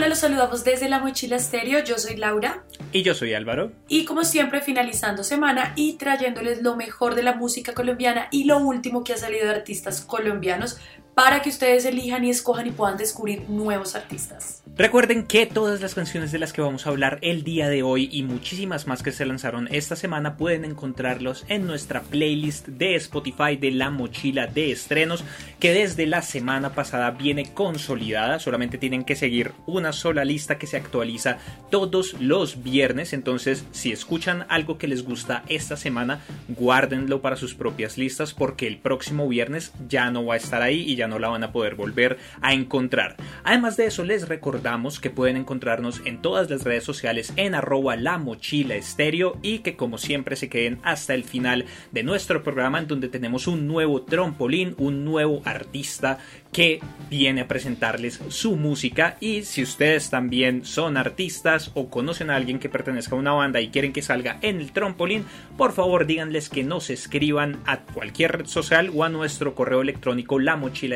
Hola, los saludamos desde la mochila estéreo. Yo soy Laura. Y yo soy Álvaro. Y como siempre, finalizando semana y trayéndoles lo mejor de la música colombiana y lo último que ha salido de artistas colombianos para que ustedes elijan y escojan y puedan descubrir nuevos artistas. Recuerden que todas las canciones de las que vamos a hablar el día de hoy y muchísimas más que se lanzaron esta semana pueden encontrarlos en nuestra playlist de Spotify de la mochila de estrenos que desde la semana pasada viene consolidada. Solamente tienen que seguir una sola lista que se actualiza todos los viernes. Entonces si escuchan algo que les gusta esta semana, guárdenlo para sus propias listas porque el próximo viernes ya no va a estar ahí y ya no la van a poder volver a encontrar. Además de eso les recordamos que pueden encontrarnos en todas las redes sociales en arroba la mochila estéreo y que como siempre se queden hasta el final de nuestro programa en donde tenemos un nuevo trampolín, un nuevo artista que viene a presentarles su música y si ustedes también son artistas o conocen a alguien que pertenezca a una banda y quieren que salga en el trampolín, por favor díganles que nos escriban a cualquier red social o a nuestro correo electrónico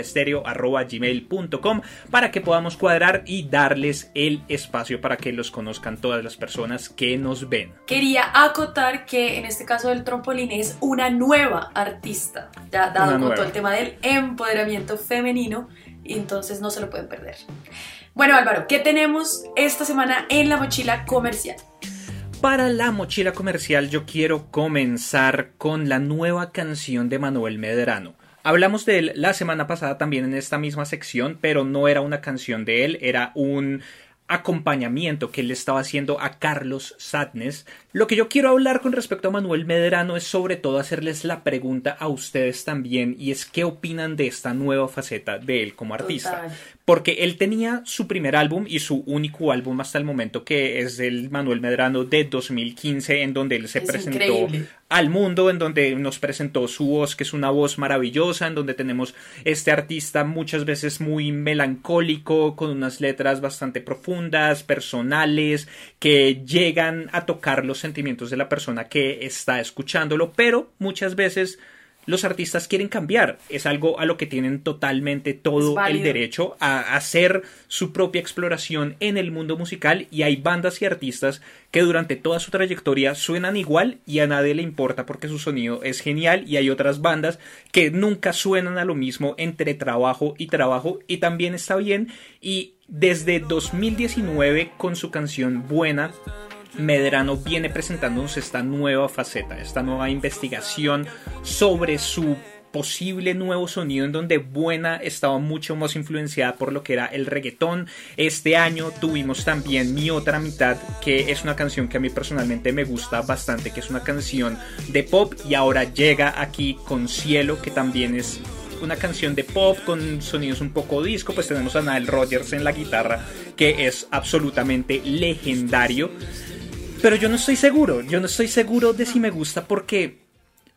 lamochilaestereo.gmail.com para que podamos cuadrar y darles el espacio para que los conozcan todas las personas que nos ven. Quería acotar que en este caso del trampolín es una nueva artista, ya dado con todo el tema del empoderamiento femenino y entonces no se lo pueden perder. Bueno Álvaro, ¿qué tenemos esta semana en la mochila comercial? Para la mochila comercial yo quiero comenzar con la nueva canción de Manuel Medrano. Hablamos de él la semana pasada también en esta misma sección, pero no era una canción de él, era un acompañamiento que él estaba haciendo a Carlos Sadness. Lo que yo quiero hablar con respecto a Manuel Medrano es sobre todo hacerles la pregunta a ustedes también y es qué opinan de esta nueva faceta de él como artista porque él tenía su primer álbum y su único álbum hasta el momento que es el Manuel Medrano de 2015 en donde él se presentó al mundo, en donde nos presentó su voz que es una voz maravillosa, en donde tenemos este artista muchas veces muy melancólico, con unas letras bastante profundas, personales, que llegan a tocar los sentimientos de la persona que está escuchándolo, pero muchas veces los artistas quieren cambiar. Es algo a lo que tienen totalmente todo el derecho a hacer su propia exploración en el mundo musical y hay bandas y artistas que durante toda su trayectoria suenan igual y a nadie le importa porque su sonido es genial y hay otras bandas que nunca suenan a lo mismo entre trabajo y trabajo y también está bien y desde 2019 con su canción Buena Medrano viene presentándonos esta nueva faceta, esta nueva investigación sobre su posible nuevo sonido en donde Buena estaba mucho más influenciada por lo que era el reggaetón. Este año tuvimos también Mi otra mitad, que es una canción que a mí personalmente me gusta bastante, que es una canción de pop y ahora llega aquí con Cielo, que también es una canción de pop con sonidos un poco disco, pues tenemos a Nile Rodgers en la guitarra, que es absolutamente legendario. Pero yo no estoy seguro, yo no estoy seguro de si me gusta porque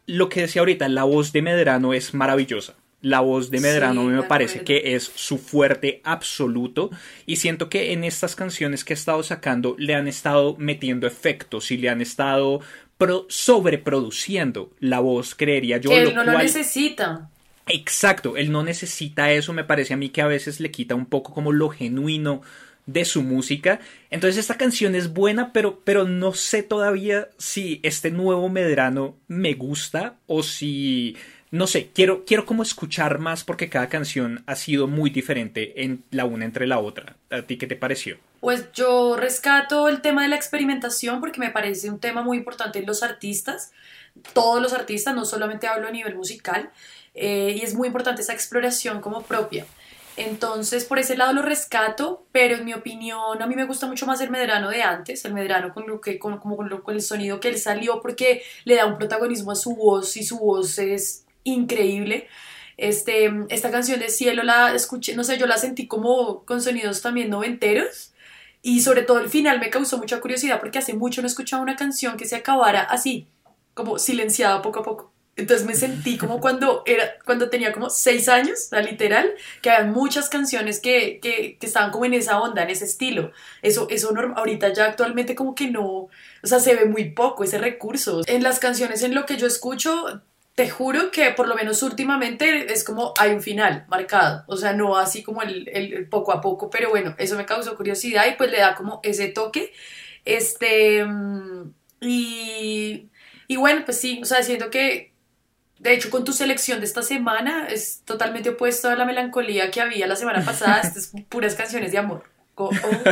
lo que decía ahorita, la voz de Medrano es maravillosa. La voz de Medrano me parece que es su fuerte absoluto y siento que en estas canciones que ha estado sacando le han estado metiendo efectos y le han estado sobreproduciendo la voz, creería yo. Que él no lo necesita. Exacto, él no necesita eso, me parece a mí que a veces le quita un poco como lo genuino de su música. Entonces esta canción es buena, pero, pero no sé todavía si este nuevo Medrano me gusta o si... No sé, quiero, quiero como escuchar más porque cada canción ha sido muy diferente en la una entre la otra. ¿A ti qué te pareció? Pues yo rescato el tema de la experimentación porque me parece un tema muy importante en los artistas, todos los artistas, no solamente hablo a nivel musical, eh, y es muy importante esa exploración como propia. Entonces, por ese lado lo rescato, pero en mi opinión, a mí me gusta mucho más el Medrano de antes, el Medrano con, lo que, con, como con, el sonido que él salió, porque le da un protagonismo a su voz y su voz es increíble. Este, esta canción de Cielo la escuché, no sé, yo la sentí como con sonidos también noventeros. Y sobre todo el final me causó mucha curiosidad porque hace mucho no escuchaba una canción que se acabara así, como silenciada poco a poco. Entonces me sentí como cuando, era, cuando tenía como seis años, la literal, que había muchas canciones que, que, que, estaban como en esa onda, en ese estilo. Eso, eso ahorita ya actualmente como que no, o sea, se ve muy poco ese recurso. En las canciones, en lo que yo escucho, te juro que por lo menos últimamente es como hay un final marcado, o sea, no así como el, el, poco a poco, pero bueno, eso me causó curiosidad y pues le da como ese toque. Este, mm, y, y bueno, pues sí, o sea, siento que, de hecho, con tu selección de esta semana es totalmente opuesto a la melancolía que había la semana pasada, estas puras canciones de amor. oh,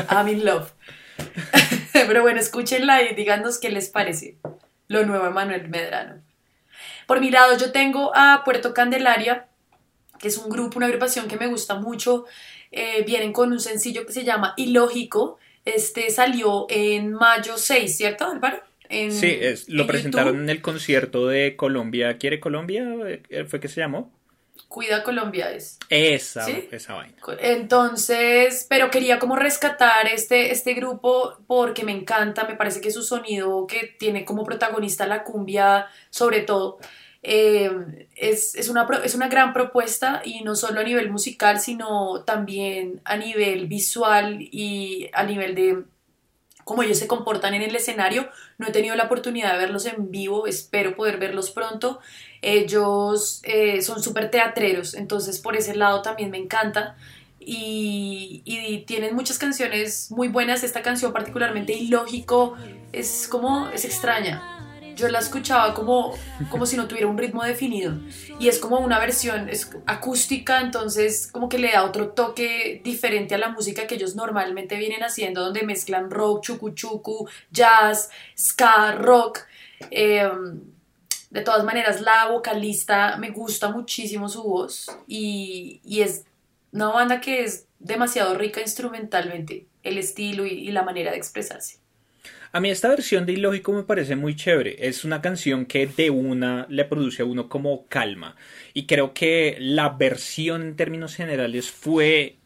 I'm in love. Pero bueno, escúchenla y díganos qué les parece lo nuevo de Manuel Medrano. Por mi lado, yo tengo a Puerto Candelaria, que es un grupo, una agrupación que me gusta mucho. Eh, vienen con un sencillo que se llama Ilógico. Este salió en mayo 6, ¿cierto, Álvaro? Sí, es, lo presentaron en el concierto de Colombia. ¿Quiere Colombia? Eh, ¿Fue que se llamó? Cuida Colombia es. Esa, esa vaina. Entonces, pero quería como rescatar este, este grupo porque me encanta, me parece que su sonido que tiene como protagonista la cumbia sobre todo. Eh, es, es, una, es una gran propuesta y no solo a nivel musical, sino también a nivel visual y a nivel de cómo ellos se comportan en el escenario. No he tenido la oportunidad de verlos en vivo, espero poder verlos pronto. Ellos eh, son súper teatreros, entonces por ese lado también me encanta. Y, y, tienen muchas canciones muy buenas. Esta canción particularmente ilógico es como, es extraña. Yo la escuchaba como, como si no tuviera un ritmo definido. Y es como una versión acústica, entonces como que le da otro toque diferente a la música que ellos normalmente vienen haciendo, donde mezclan rock, chucu chucu, jazz, ska, rock. Eh, de todas maneras, la vocalista me gusta muchísimo su voz y, es una banda que es demasiado rica instrumentalmente, el estilo y, la manera de expresarse. A mí esta versión de Ilógico me parece muy chévere. Es una canción que de una le produce a uno como calma. Y creo que la versión en términos generales fue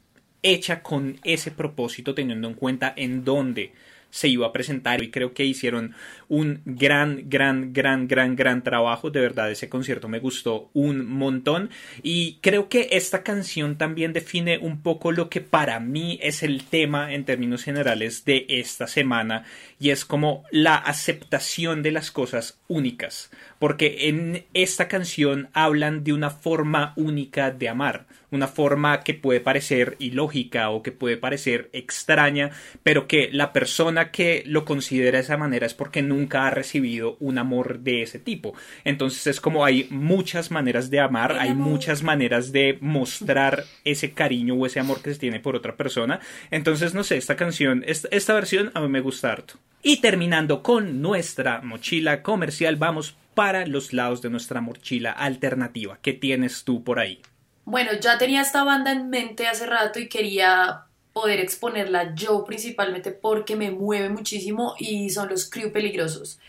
hecha con ese propósito, teniendo en cuenta en dónde se iba a presentar y creo que hicieron un gran, gran, gran, gran, gran trabajo. De verdad, ese concierto me gustó un montón y creo que esta canción también define un poco lo que para mí es el tema en términos generales de esta semana y es como la aceptación de las cosas únicas, porque en esta canción hablan de una forma única de amar una forma que puede parecer ilógica o que puede parecer extraña, pero que la persona que lo considera de esa manera es porque nunca ha recibido un amor de ese tipo. Entonces es como hay muchas maneras de amar, hay muchas maneras de mostrar ese cariño o ese amor que se tiene por otra persona. Entonces, no sé, esta canción, esta, esta versión a mí me gusta harto. Y terminando con nuestra mochila comercial, vamos para los lados de nuestra mochila alternativa. ¿Qué tienes tú por ahí? Bueno, ya tenía esta banda en mente hace rato y quería poder exponerla yo principalmente porque me mueve muchísimo y son los Crew Peligrosos.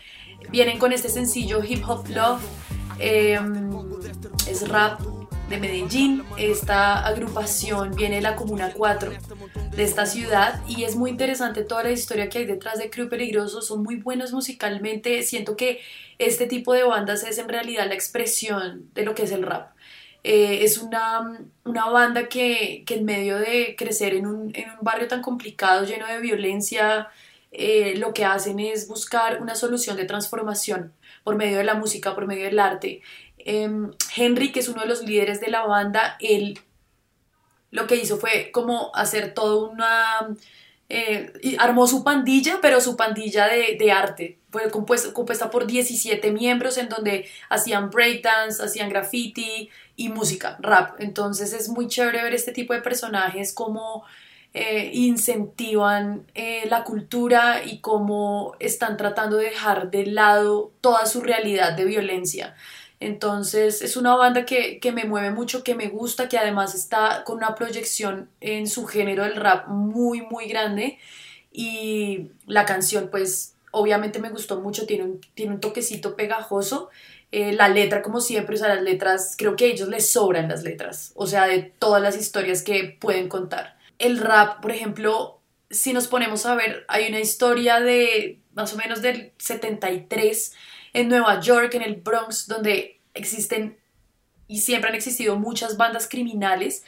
Vienen con este sencillo Hip Hop Love, em, es rap de Medellín. Esta agrupación viene de la Comuna 4 de esta ciudad y es muy interesante toda la historia que hay detrás de Crew Peligrosos. Son muy buenos musicalmente. Siento que este tipo de bandas es en realidad la expresión de lo que es el rap. Eh, es una, banda que, en medio de crecer en un, barrio tan complicado, lleno de violencia, eh, lo que hacen es buscar una solución de transformación por medio de la música, por medio del arte. Em, Henry, que es uno de los líderes de la banda, él lo que hizo fue como hacer toda una eh, armó su pandilla, pero su pandilla de, arte. Fue compuesta, compuesta, por 17 miembros en donde hacían breakdance, hacían graffiti y música, rap. Entonces es muy chévere ver este tipo de personajes como eh, incentivan eh, la cultura y cómo están tratando de dejar de lado toda su realidad de violencia. Entonces es una banda que, me mueve mucho, que me gusta, que además está con una proyección en su género del rap muy, muy grande. Y la canción, pues obviamente me gustó mucho, tiene un, tiene un toquecito pegajoso. Eh, la letra, como siempre, o sea, las letras, creo que a ellos les sobran las letras, o sea, de todas las historias que pueden contar. El rap, por ejemplo, si nos ponemos a ver, hay una historia de más o menos del 73 en Nueva York, en el Bronx, donde existen y siempre han existido muchas bandas criminales.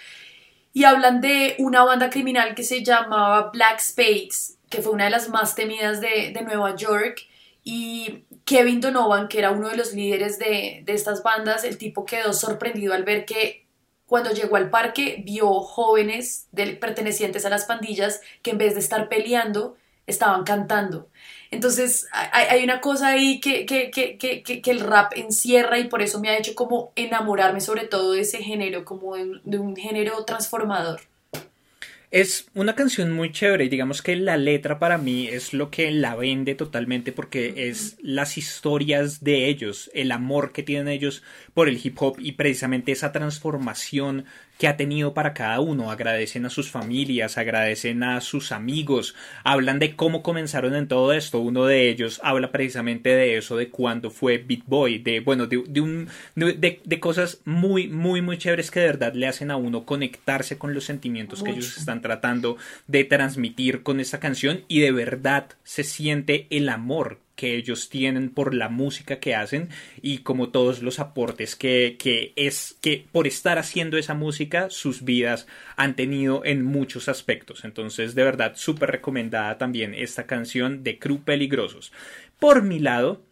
Y hablan de una banda criminal que se llamaba Black Spades, que fue una de las más temidas de, Nueva York y Kevin Donovan, que era uno de los líderes de, de estas bandas, el tipo quedó sorprendido al ver que cuando llegó al parque vio jóvenes pertenecientes a las pandillas que en vez de estar peleando, estaban cantando. Entonces hay, una cosa ahí que, que, que, que, el rap encierra y por eso me ha hecho como enamorarme sobre todo de ese género, como de un género transformador. Es una canción muy chévere y digamos que la letra para mí es lo que la vende totalmente porque es las historias de ellos, el amor que tienen ellos por el hip hop y precisamente esa transformación que ha tenido para cada uno. Agradecen a sus familias, agradecen a sus amigos, hablan de cómo comenzaron en todo esto. Uno de ellos habla precisamente de eso, de cuando fue Beat Boy, de bueno, de, un, de, de, cosas muy, muy, muy chéveres que de verdad le hacen a uno conectarse con los sentimientos que ellos están tratando de transmitir con esta canción y de verdad se siente el amor que ellos tienen por la música que hacen y como todos los aportes que, que es que por estar haciendo esa música sus vidas han tenido en muchos aspectos. Entonces de verdad súper recomendada también esta canción de Crew Peligrosos. Por mi lado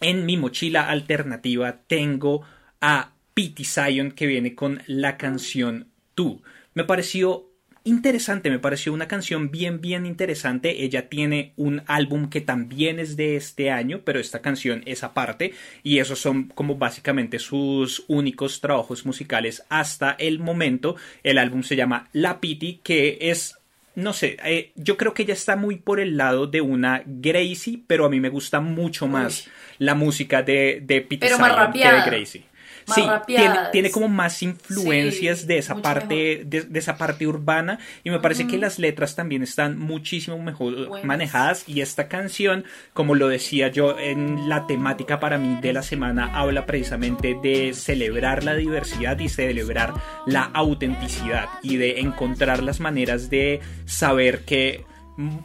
en mi mochila alternativa tengo a Pity Zion que viene con la canción Tú. Me pareció interesante, me pareció una canción bien, bien interesante. Ella tiene un álbum que también es de este año, pero esta canción es aparte y esos son como básicamente sus únicos trabajos musicales hasta el momento. El álbum se llama La Pity, que es no sé, eh, yo creo que ella está muy por el lado de una Gracie, pero a mí me gusta mucho más la música de, de Pity que de Gracie sí, tiene, como más influencias de esa parte, de, esa parte urbana. Y me parece que las letras también están muchísimo mejor manejadas. Y esta canción, como lo decía yo en la temática para mí de la semana, habla precisamente de celebrar la diversidad y celebrar la autenticidad y de encontrar las maneras de saber que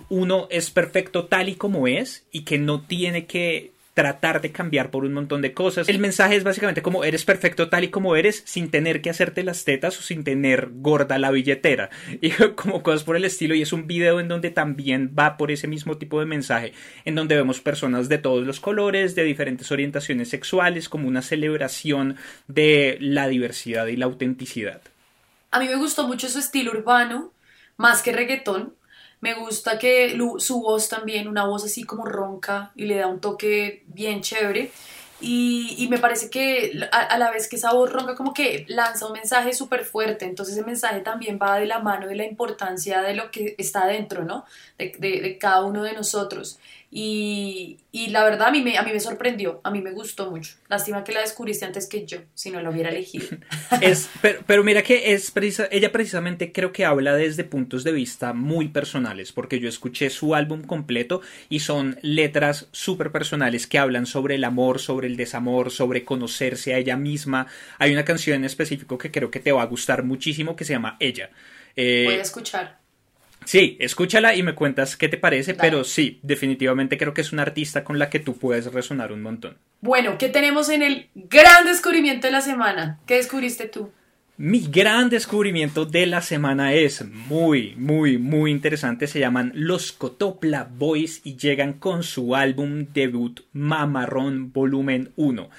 uno es perfecto tal y como es y que no tiene que tratar de cambiar por un montón de cosas. El mensaje es básicamente como eres perfecto tal y como eres sin tener que hacerte las tetas o sin tener gorda la billetera y como cosas por el estilo y es un video en donde también va por ese mismo tipo de mensaje en donde vemos personas de todos los colores, de diferentes orientaciones sexuales como una celebración de la diversidad y la autenticidad. A mí me gustó mucho su estilo urbano, más que reggaetón, me gusta que su voz también, una voz así como ronca y le da un toque bien chévere. Y, me parece que a, la vez que esa voz ronca como que lanza un mensaje súper fuerte, entonces ese mensaje también va de la mano de la importancia de lo que está dentro, ¿no? De, de cada uno de nosotros. Y, la verdad a mí, me, a mí me sorprendió, a mí me gustó mucho. Lástima que la descubriste antes que yo, si no la hubiera elegido. es, pero, mira que es ella precisamente creo que habla desde puntos de vista muy personales, porque yo escuché su álbum completo y son letras súper personales que hablan sobre el amor, sobre el desamor, sobre conocerse a ella misma. Hay una canción en específico que creo que te va a gustar muchísimo que se llama Ella. Eh, Voy a escuchar. Sí, escúchala y me cuentas qué te parece, pero sí, definitivamente creo que es una artista con la que tú puedes resonar un montón. Bueno, ¿qué tenemos en el gran descubrimiento de la semana? ¿Qué descubriste tú? Mi gran descubrimiento de la semana es muy, muy, muy interesante. Se llaman Los Cotopla Boys y llegan con su álbum debut Mamarrón Volumen 1.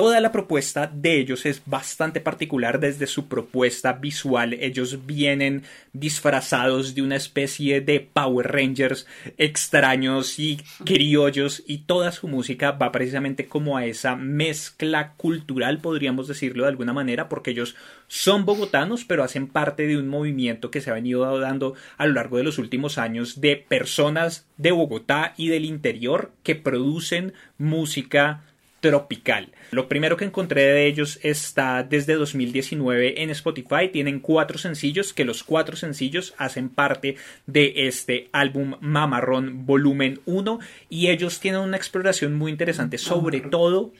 Toda la propuesta de ellos es bastante particular desde su propuesta visual. Ellos vienen disfrazados de una especie de Power Rangers extraños y criollos y toda su música va precisamente como a esa mezcla cultural, podríamos decirlo de alguna manera, porque ellos son bogotanos, pero hacen parte de un movimiento que se ha venido dando a lo largo de los últimos años de personas de Bogotá y del interior que producen música tropical. Lo primero que encontré de ellos está desde 2019 en Spotify. Tienen cuatro sencillos, que los cuatro sencillos hacen parte de este álbum Mamarrón Volumen 1 y ellos tienen una exploración muy interesante, sobre todo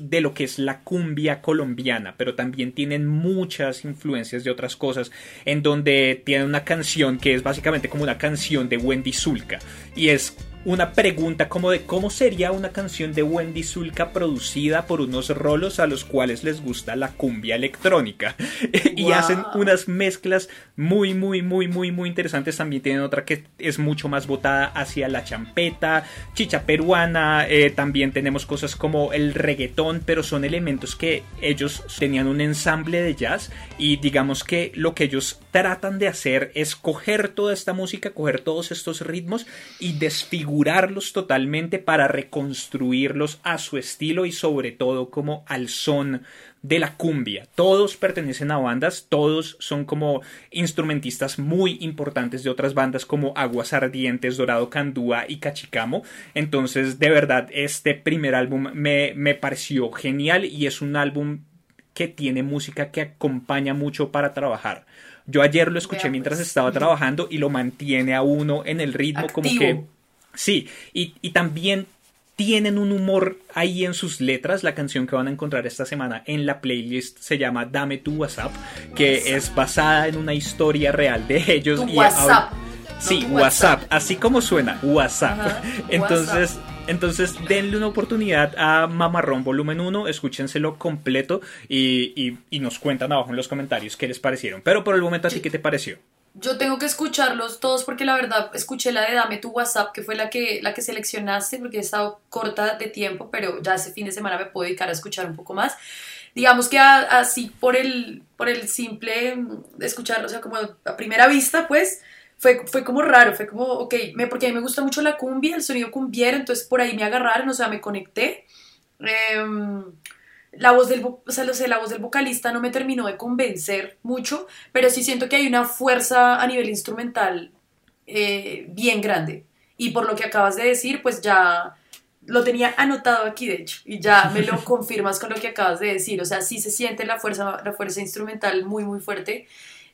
de lo que es la cumbia colombiana, pero también tienen muchas influencias de otras cosas, en donde tienen una canción que es básicamente como una canción de Wendy Zulka y es una pregunta como de cómo sería una canción de Wendy Zulka producida por unos rolos a los cuales les gusta la cumbia electrónica. y hacen unas mezclas muy, muy, muy, muy, muy interesantes. También tienen otra que es mucho más botada hacia la champeta, chicha peruana. Eh, también tenemos cosas como el reggaetón, pero son elementos que ellos tenían un ensamble de jazz y digamos que lo que ellos tratan de hacer es coger toda esta música, coger todos estos ritmos y desfigurarlos totalmente para reconstruirlos a su estilo y sobre todo como al son de la cumbia. Todos pertenecen a bandas, todos son como instrumentistas muy importantes de otras bandas como Aguas Ardientes, Dorado Candúa y Cachicamo. Entonces, de verdad, este primer álbum me, me pareció genial y es un álbum que tiene música que acompaña mucho para trabajar. Yo ayer lo escuché mientras estaba trabajando y lo mantiene a uno en el ritmo como que... Sí, y, y también tienen un humor ahí en sus letras. La canción que van a encontrar esta semana en la playlist se llama Dame tu WhatsApp, que es basada en una historia real de ellos. y WhatsApp. sí, WhatsApp. así como suena, WhatsApp. Entonces, entonces denle una oportunidad a Mamarrón Volumen 1, escúchenselo completo y, y, nos cuentan abajo en los comentarios qué les parecieron. Pero por el momento, ¿a ti qué te pareció? Yo tengo que escucharlos todos porque la verdad escuché la de Dame tu WhatsApp, que fue la que, la que seleccionaste, porque he estado corta de tiempo, pero ya ese fin de semana me puedo dedicar a escuchar un poco más. Digamos que así por el, por el simple escucharlo, o sea, como a primera vista, pues fue, fue como raro, fue como, ok, me, porque a mí me gusta mucho la cumbia, el sonido cumbiero, entonces por ahí me agarraron, o sea, me conecté. Eh, la voz del, o sea, sé, la voz del vocalista no me terminó de convencer mucho, pero sí siento que hay una fuerza a nivel instrumental eh, bien grande. Y por lo que acabas de decir, pues ya lo tenía anotado aquí, de hecho, y ya me lo confirmas con lo que acabas de decir. O sea, sí se siente la fuerza, la fuerza instrumental muy, muy fuerte.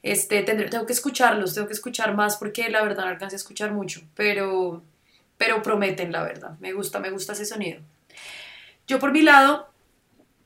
Este, tendré, tengo que escucharlos, tengo que escuchar más porque la verdad no alcancé a escuchar mucho, pero, pero prometen, la verdad. Me gusta, me gusta ese sonido. Yo por mi lado,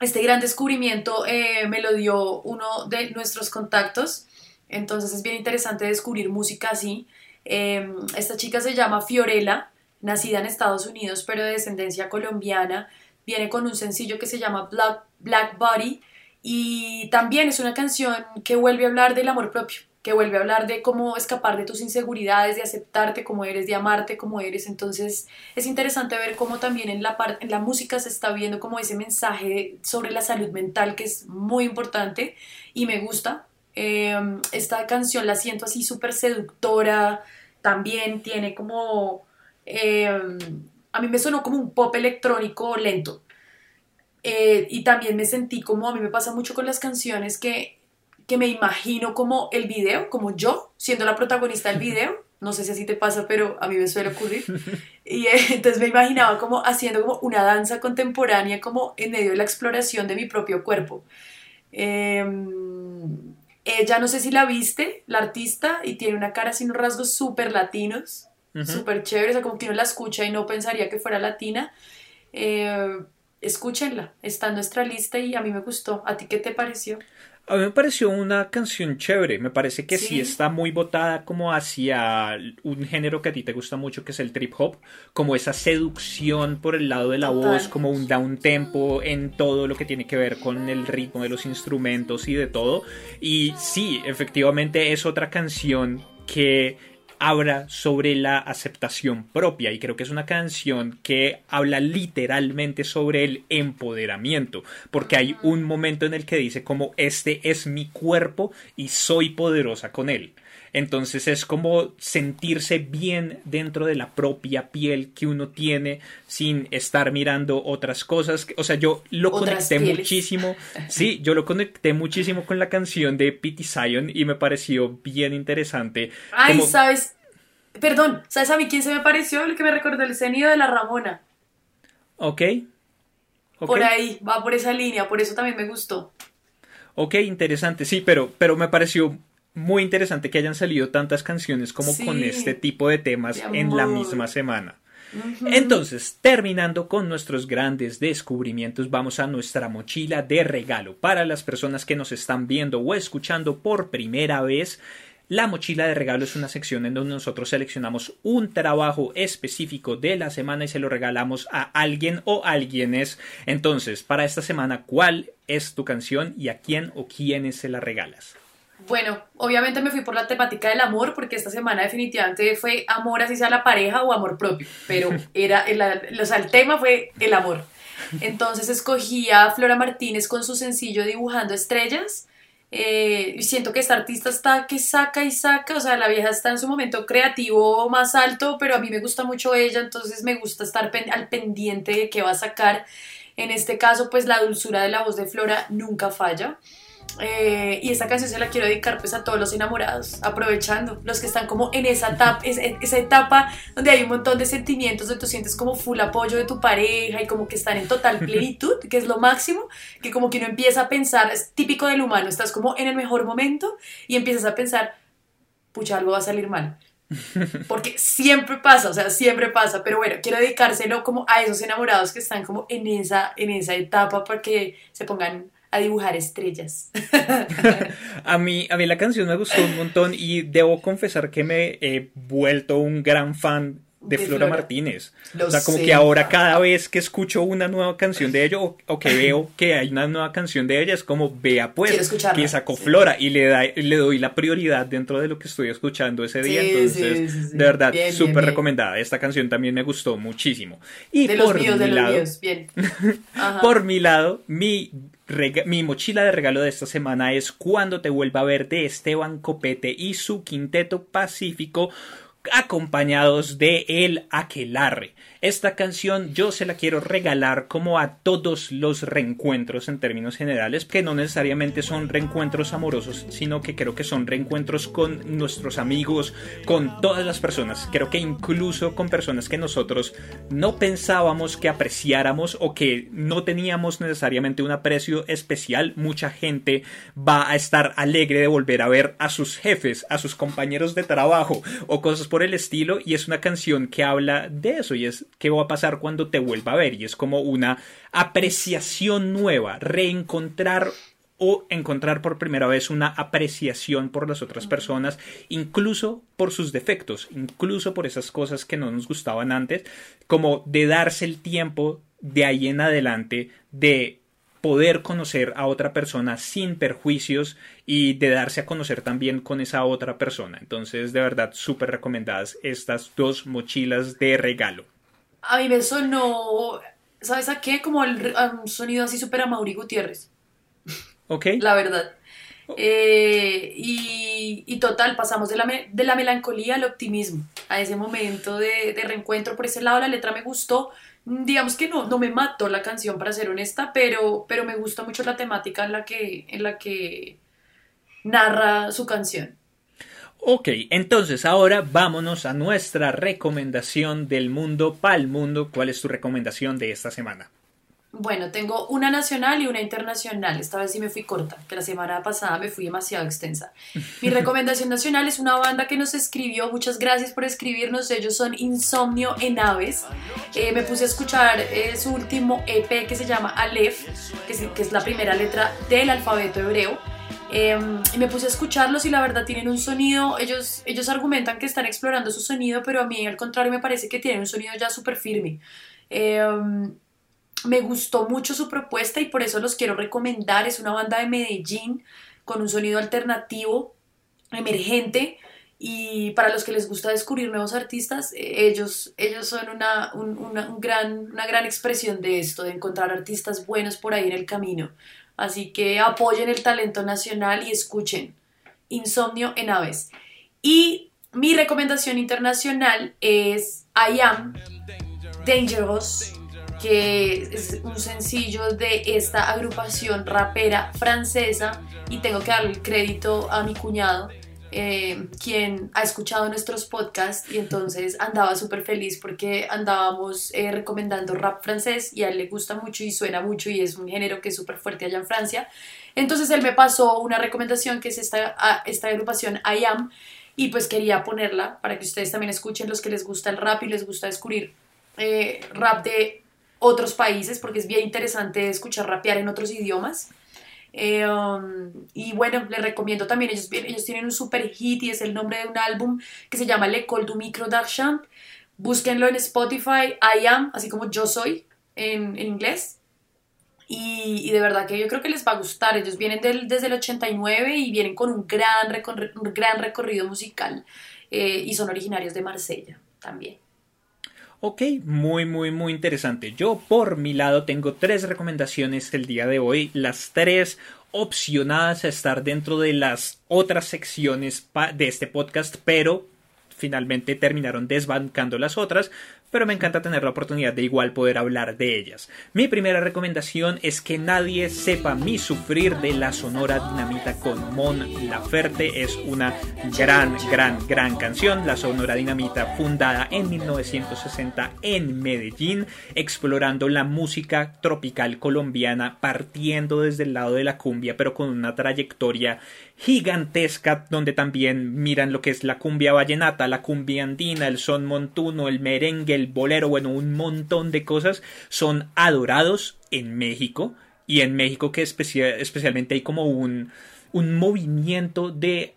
este gran descubrimiento eh, me lo dio uno de nuestros contactos, entonces es bien interesante descubrir música así. Em, esta chica se llama Fiorella, nacida en Estados Unidos pero de descendencia colombiana, viene con un sencillo que se llama Black, Black Body. Y también es una canción que vuelve a hablar del amor propio que vuelve a hablar de cómo escapar de tus inseguridades, de aceptarte como eres, de amarte como eres. Entonces es interesante ver cómo también en la, en la música se está viendo como ese mensaje sobre la salud mental que es muy importante y me gusta. Em, esta canción la siento así súper seductora, también tiene como... Em, a mí me sonó como un pop electrónico lento. Eh, y también me sentí como a mí me pasa mucho con las canciones que que me imagino como el video, como yo, siendo la protagonista del video. No sé si así te pasa, pero a mí me suele ocurrir. Y eh, entonces me imaginaba como haciendo como una danza contemporánea, como en medio de la exploración de mi propio cuerpo. Em, ella, no sé si la viste, la artista, y tiene una cara sin rasgos súper latinos, súper chévere, o sea, como que uno la escucha y no pensaría que fuera latina. Eh, escúchenla, está en nuestra lista y a mí me gustó. ¿A ti qué te pareció? A mí me pareció una canción chévere, me parece que sí, está muy botada como hacia un género que a ti te gusta mucho, que es el trip hop, como esa seducción por el lado de la voz, como un down tempo en todo lo que tiene que ver con el ritmo de los instrumentos y de todo. Y sí, efectivamente es otra canción que habla sobre la aceptación propia y creo que es una canción que habla literalmente sobre el empoderamiento porque hay un momento en el que dice como este es mi cuerpo y soy poderosa con él entonces es como sentirse bien dentro de la propia piel que uno tiene sin estar mirando otras cosas. O sea, yo lo conecté muchísimo. Sí, yo lo conecté muchísimo con la canción de Pity Zion y me pareció bien interesante. Ay, sabes. Perdón, ¿sabes a mí quién se me pareció? El que me recordó el sonido de la Ramona. Ok. Por ahí, va por esa línea, por eso también me gustó. Ok, interesante, sí, pero, pero me pareció muy interesante que hayan salido tantas canciones como con este tipo de temas en la misma semana. Entonces, terminando con nuestros grandes descubrimientos, vamos a nuestra mochila de regalo para las personas que nos están viendo o escuchando por primera vez. La mochila de regalo es una sección en donde nosotros seleccionamos un trabajo específico de la semana y se lo regalamos a alguien o alguienes. Entonces, para esta semana, ¿cuál es tu canción y a quién o quiénes se la regalas? Bueno, obviamente me fui por la temática del amor porque esta semana definitivamente fue amor así sea la pareja o amor propio, pero era el, o sea, el tema fue el amor. Entonces escogí a Flora Martínez con su sencillo Dibujando Estrellas. Eh, y siento que esta artista está que saca y saca, o sea, la vieja está en su momento creativo más alto, pero a mí me gusta mucho ella, entonces me gusta estar al pendiente de qué va a sacar. En este caso, pues la dulzura de la voz de Flora nunca falla. Eh, y esta canción se la quiero dedicar pues a todos los enamorados, aprovechando, los que están como en esa etapa, esa etapa donde hay un montón de sentimientos, donde tú sientes como full apoyo de tu pareja y como que están en total plenitud, que es lo máximo, que como que uno empieza a pensar, es típico del humano, estás como en el mejor momento y empiezas a pensar, pucha, algo va a salir mal. Porque siempre pasa, o sea, siempre pasa, pero bueno, quiero dedicárselo como a esos enamorados que están como en esa, en esa etapa para que se pongan a dibujar estrellas. a, mí, a mí la canción me gustó un montón y debo confesar que me he vuelto un gran fan de, Flora, Martínez. o sea, como que ahora cada vez que escucho una nueva canción de ella o, que veo que hay una nueva canción de ella es como vea pues que sacó Flora y le, da, le doy la prioridad dentro de lo que estoy escuchando ese día. Entonces, de verdad, súper recomendada. Esta canción también me gustó muchísimo. Y por mi lado, por mi lado, mi mi mochila de regalo de esta semana es Cuando te vuelva a ver de Esteban Copete y su quinteto pacífico acompañados de El Aquelarre. Esta canción yo se la quiero regalar como a todos los reencuentros en términos generales, que no necesariamente son reencuentros amorosos, sino que creo que son reencuentros con nuestros amigos, con todas las personas. Creo que incluso con personas que nosotros no pensábamos que apreciáramos o que no teníamos necesariamente un aprecio especial. Mucha gente va a estar alegre de volver a ver a sus jefes, a sus compañeros de trabajo o cosas por el estilo y es una canción que habla de eso y es qué va a pasar cuando te vuelva a ver y es como una apreciación nueva, reencontrar o encontrar por primera vez una apreciación por las otras personas, incluso por sus defectos, incluso por esas cosas que no nos gustaban antes, como de darse el tiempo de ahí en adelante de poder conocer a otra persona sin perjuicios y de darse a conocer también con esa otra persona. Entonces, de verdad, súper recomendadas estas dos mochilas de regalo. A mí me sonó, ¿sabes a qué? Como el, un sonido así súper a Mauri Gutiérrez. Ok. La verdad. Eh, y, total, pasamos de la, de la melancolía al optimismo, a ese momento de, de, reencuentro. Por ese lado, la letra me gustó. Digamos que no, no me mató la canción, para ser honesta, pero, pero me gusta mucho la temática en la que, en la que narra su canción. Ok, entonces ahora vámonos a nuestra recomendación del mundo para el mundo. ¿Cuál es tu recomendación de esta semana? Bueno, tengo una nacional y una internacional. Esta vez sí me fui corta, que la semana pasada me fui demasiado extensa. Mi recomendación nacional es una banda que nos escribió. Muchas gracias por escribirnos. Ellos son Insomnio en Aves. Eh, me puse a escuchar eh, su último EP que se llama Aleph, que que es la primera letra del alfabeto hebreo. Em, me puse a escucharlos y la verdad tienen un sonido, ellos, ellos argumentan que están explorando su sonido, pero a mí al contrario me parece que tienen un sonido ya súper firme. Em, me gustó mucho su propuesta y por eso los quiero recomendar. Es una banda de Medellín con un sonido alternativo, emergente. Y para los que les gusta descubrir nuevos artistas, eh, ellos, ellos son una, una, gran, una gran expresión de esto, de encontrar artistas buenos por ahí en el camino. Así que apoyen el talento nacional y escuchen Insomnio en Aves. Y mi recomendación internacional es I Am Dangerous, que es un sencillo de esta agrupación rapera francesa y tengo que darle el crédito a mi cuñado eh, quien ha escuchado nuestros podcasts y entonces andaba súper feliz porque andábamos eh, recomendando rap francés y a él le gusta mucho y suena mucho y es un género que es súper fuerte allá en Francia. Entonces él me pasó una recomendación que es esta, esta agrupación I Am y pues quería ponerla para que ustedes también escuchen los que les gusta el rap y les gusta descubrir eh, rap de otros países porque es bien interesante escuchar rapear en otros idiomas. Eh, um, y bueno, les recomiendo también, ellos, ellos tienen un super hit y es el nombre de un álbum que se llama L'École du Micro d'Argent. Búsquenlo en Spotify, I Am, así como yo soy en, en inglés. Y, de verdad que yo creo que les va a gustar. Ellos vienen del, desde el 89 y vienen con un gran, un gran recorrido musical eh, y son originarios de Marsella también. Ok, muy, muy, muy interesante. Yo por mi lado tengo tres recomendaciones el día de hoy. Las tres opcionadas a estar dentro de las otras secciones de este podcast, pero finalmente terminaron desbancando las otras pero me encanta tener la oportunidad de igual poder hablar de ellas. Mi primera recomendación es que nadie sepa mi sufrir de la Sonora Dinamita con Mon Laferte. Es una gran, gran, gran canción. La Sonora Dinamita fundada en 1960 en Medellín, explorando la música tropical colombiana, partiendo desde el lado de la cumbia, pero con una trayectoria gigantesca donde también miran lo que es la cumbia vallenata, la cumbia andina, el son montuno, el merengue, el bolero, bueno, un montón de cosas son adorados en México y en México que especialmente hay como un, un movimiento de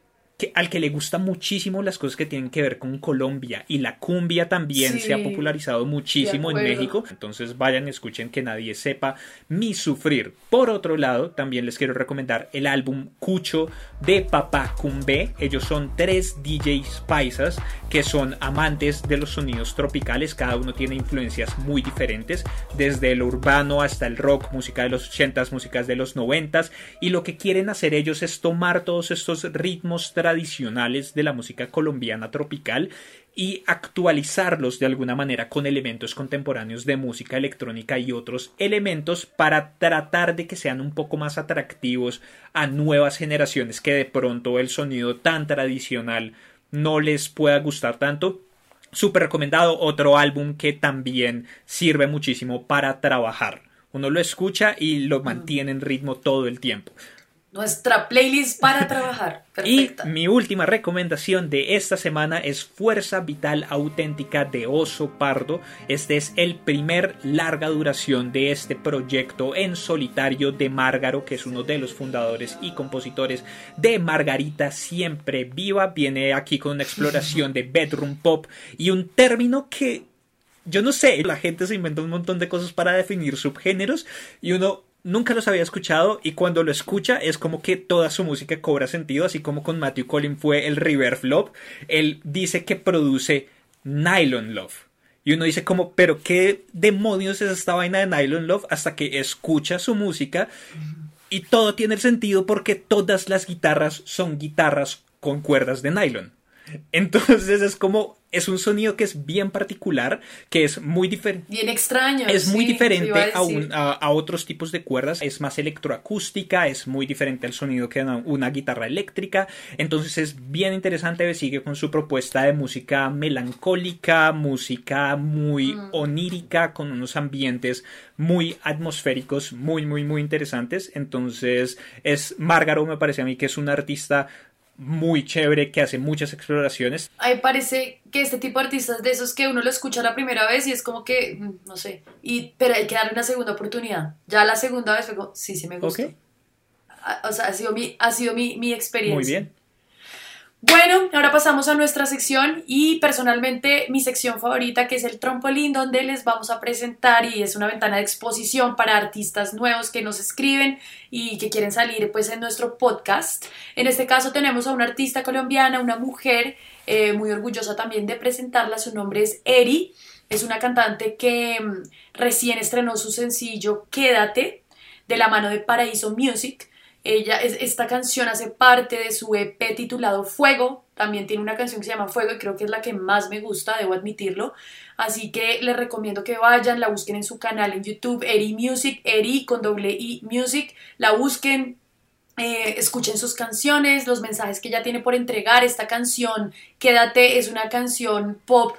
al que le gusta muchísimo las cosas que tienen que ver con Colombia y la cumbia también se ha popularizado muchísimo en México. Entonces vayan, escuchen que nadie sepa mi sufrir. Por otro lado, también les quiero recomendar el álbum Cucho de Papá Cumbe. Ellos son tres DJs paisas que son amantes de los sonidos tropicales. Cada uno tiene influencias muy diferentes, desde el urbano hasta el rock, música de los 80s, músicas de los 90s. Y lo que quieren hacer ellos es tomar todos estos ritmos tradicionales tradicionales de la música colombiana tropical y actualizarlos de alguna manera con elementos contemporáneos de música electrónica y otros elementos para tratar de que sean un poco más atractivos a nuevas generaciones que de pronto el sonido tan tradicional no les pueda gustar tanto. Súper recomendado otro álbum que también sirve muchísimo para trabajar. Uno lo escucha y lo mantiene en ritmo todo el tiempo nuestra playlist para trabajar. Perfecta. Y mi última recomendación de esta semana es Fuerza Vital Auténtica de Oso Pardo. Este es el primer larga duración de este proyecto en solitario de Márgaro, que es uno de los fundadores y compositores de Margarita Siempre Viva. Viene aquí con una exploración de bedroom pop y un término que yo no sé, la gente se inventa un montón de cosas para definir subgéneros y uno nunca los había escuchado y cuando lo escucha es como que toda su música cobra sentido, así como con Matthew Collin fue el River Flop. Él dice que produce Nylon Love. Y uno dice como, pero qué demonios es esta vaina de Nylon Love hasta que escucha su música y todo tiene el sentido porque todas las guitarras son guitarras con cuerdas de nylon. Entonces es como es un sonido que es bien particular, que es muy diferente. Bien extraño. Es muy diferente a, otros tipos de cuerdas, es más electroacústica, es muy diferente al sonido que una, guitarra eléctrica. Entonces es bien interesante, sigue con su propuesta de música melancólica, música muy mm. onírica, con unos ambientes muy atmosféricos, muy, muy, muy interesantes. Entonces es Márgaro, me parece a mí que es un artista muy chévere que hace muchas exploraciones. A mí parece que este tipo de artistas de esos que uno lo escucha la primera vez y es como que, mm, no sé, y, pero hay que darle una segunda oportunidad. Ya la segunda vez fue como, sí, sí me gusta. O sea, ha sido mi, ha sido mi, mi experiencia. Muy bien. Bueno, ahora pasamos a nuestra sección y personalmente mi sección favorita que es el Trompolín donde les vamos a presentar y es una ventana de exposición para artistas nuevos que nos escriben y que quieren salir pues en nuestro podcast. En este caso tenemos a una artista colombiana, una mujer eh, muy orgullosa también de presentarla, su nombre es Eri, es una cantante que mm, recién estrenó su sencillo Quédate de la mano de Paraíso Music ella, esta canción hace parte de su EP titulado Fuego. También tiene una canción que se llama Fuego y creo que es la que más me gusta, debo admitirlo. Así que les recomiendo que vayan, la busquen en su canal en YouTube, Eri Music, Eri con doble I Music. La busquen, eh, escuchen sus canciones, los mensajes que ella tiene por entregar. Esta canción, Quédate, es una canción pop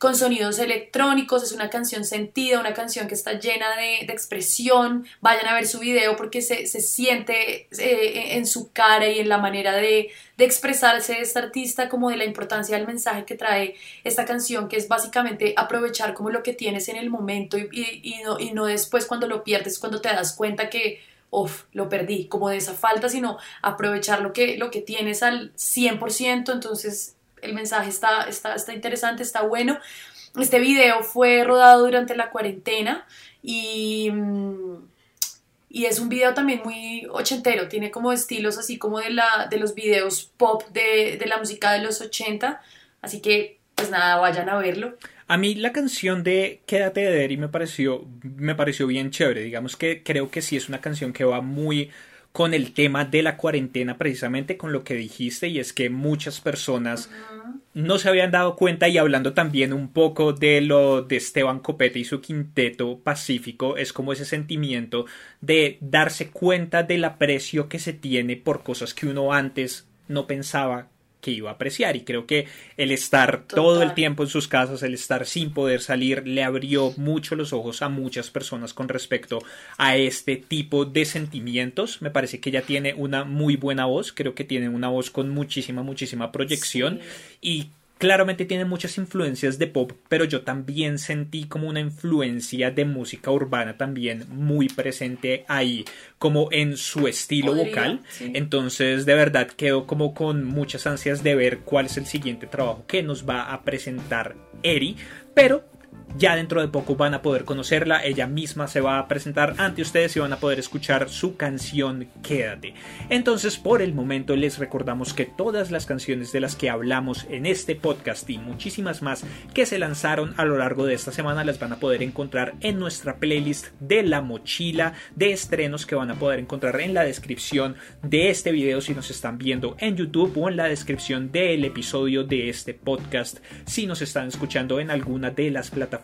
con sonidos electrónicos, es una canción sentida, una canción que está llena de, expresión, vayan a ver su video porque se, siente eh, en su cara y en la manera de, expresarse de esta artista como de la importancia del mensaje que trae esta canción que es básicamente aprovechar como lo que tienes en el momento y, no, y no después cuando lo pierdes, cuando te das cuenta que uff, lo perdí, como de esa falta, sino aprovechar lo que, lo que tienes al 100%, entonces el mensaje está, está, está interesante, está bueno. Este video fue rodado durante la cuarentena y, mm, y es un video también muy ochentero, tiene como estilos así como de, la, de los videos pop de, de la música de los 80, así que pues nada, vayan a verlo. A mí la canción de Quédate de Derry me pareció, me pareció bien chévere. Digamos que creo que sí es una canción que va muy con el tema de la cuarentena, precisamente con lo que dijiste, y es que muchas personas no se habían dado cuenta, y hablando también un poco de lo de Esteban Copete y su quinteto pacífico, es como ese sentimiento de darse cuenta del aprecio que se tiene por cosas que uno antes no pensaba que iba a apreciar. Y creo que el estar todo el tiempo en sus casas, el estar sin poder salir, le abrió mucho los ojos a muchas personas con respecto a este tipo de sentimientos. Me parece que ella tiene una muy buena voz, creo que tiene una voz con muchísima, muchísima proyección y Claramente tiene muchas influencias de pop, pero yo también sentí como una influencia de música urbana también muy presente ahí, como en su estilo vocal. Entonces, de verdad, quedo como con muchas ansias de ver cuál es el siguiente trabajo que nos va a presentar Eri, pero ya dentro de poco van a poder conocerla, ella misma se va a presentar ante ustedes y van a poder escuchar su canción Quédate. Entonces, por el momento les recordamos que todas las canciones de las que hablamos en este podcast y muchísimas más que se lanzaron a lo largo de esta semana las van a poder encontrar en nuestra playlist de la mochila de estrenos que van a poder encontrar en la descripción de este video si nos están viendo en YouTube o en la descripción del episodio de este podcast si nos están escuchando en alguna de las plataformas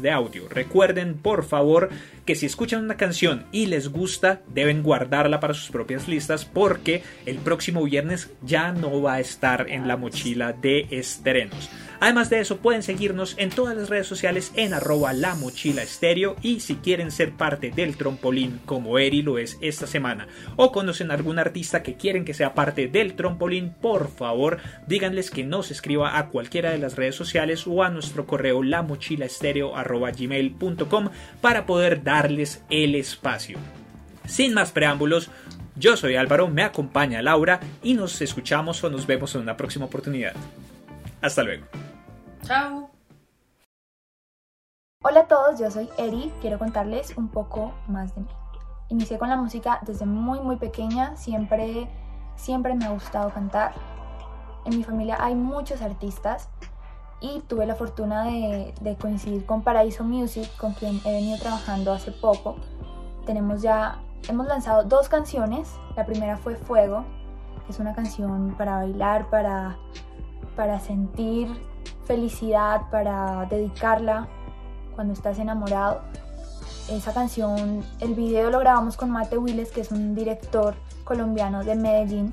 de audio. Recuerden, por favor, que si escuchan una canción y les gusta, deben guardarla para sus propias listas porque el próximo viernes ya no va a estar en la mochila de estrenos. Además de eso, pueden seguirnos en todas las redes sociales en arroba la mochila estéreo y si quieren ser parte del trompolín como Eri lo es esta semana o conocen algún artista que quieren que sea parte del trompolín, por favor díganles que nos escriba a cualquiera de las redes sociales o a nuestro correo la mochila para poder darles el espacio. Sin más preámbulos, yo soy Álvaro, me acompaña Laura y nos escuchamos o nos vemos en una próxima oportunidad. Hasta luego. Chao. Hola a todos, yo soy Eri, quiero contarles un poco más de mí. Inicié con la música desde muy muy pequeña, siempre, siempre me ha gustado cantar. En mi familia hay muchos artistas y tuve la fortuna de, de coincidir con Paraíso Music, con quien he venido trabajando hace poco. Tenemos ya, hemos lanzado dos canciones, la primera fue Fuego, que es una canción para bailar, para para sentir felicidad, para dedicarla cuando estás enamorado. Esa canción, el video lo grabamos con Mate Willes, que es un director colombiano de Medellín,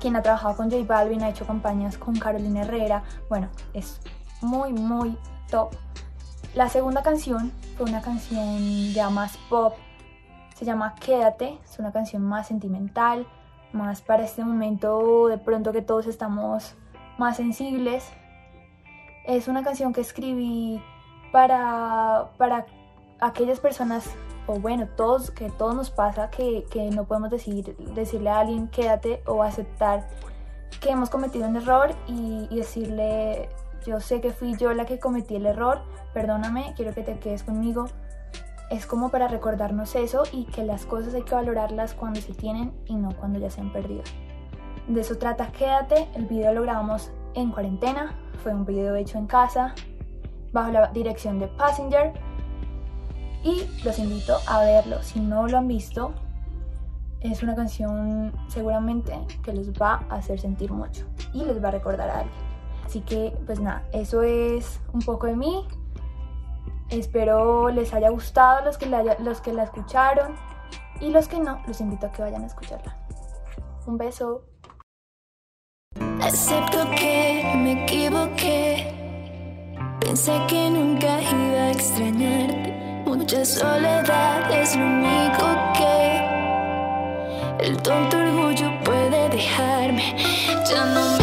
quien ha trabajado con J Balvin, ha hecho campañas con Carolina Herrera. Bueno, es muy, muy top. La segunda canción fue una canción ya más pop, se llama Quédate, es una canción más sentimental, más para este momento de pronto que todos estamos más sensibles. Es una canción que escribí para, para aquellas personas, o bueno, todos, que todos nos pasa, que, no podemos decir, decirle a alguien quédate o aceptar que hemos cometido un error y, y decirle, yo sé que fui yo la que cometí el error, perdóname, quiero que te quedes conmigo. Es como para recordarnos eso y que las cosas hay que valorarlas cuando se tienen y no cuando ya se han perdido. De eso trata Quédate, el video lo grabamos en cuarentena, fue un video hecho en casa, bajo la dirección de Passenger y los invito a verlo. Si no lo han visto, es una canción seguramente que los va a hacer sentir mucho y les va a recordar a alguien. Así que pues nada, eso es un poco de mí. Espero les haya gustado los que la, los que la escucharon y los que no, los invito a que vayan a escucharla. Un beso. Acepto que me equivoqué. Pensé que nunca iba a extrañarte. Mucha soledad es lo único que el tonto orgullo puede dejarme. Ya no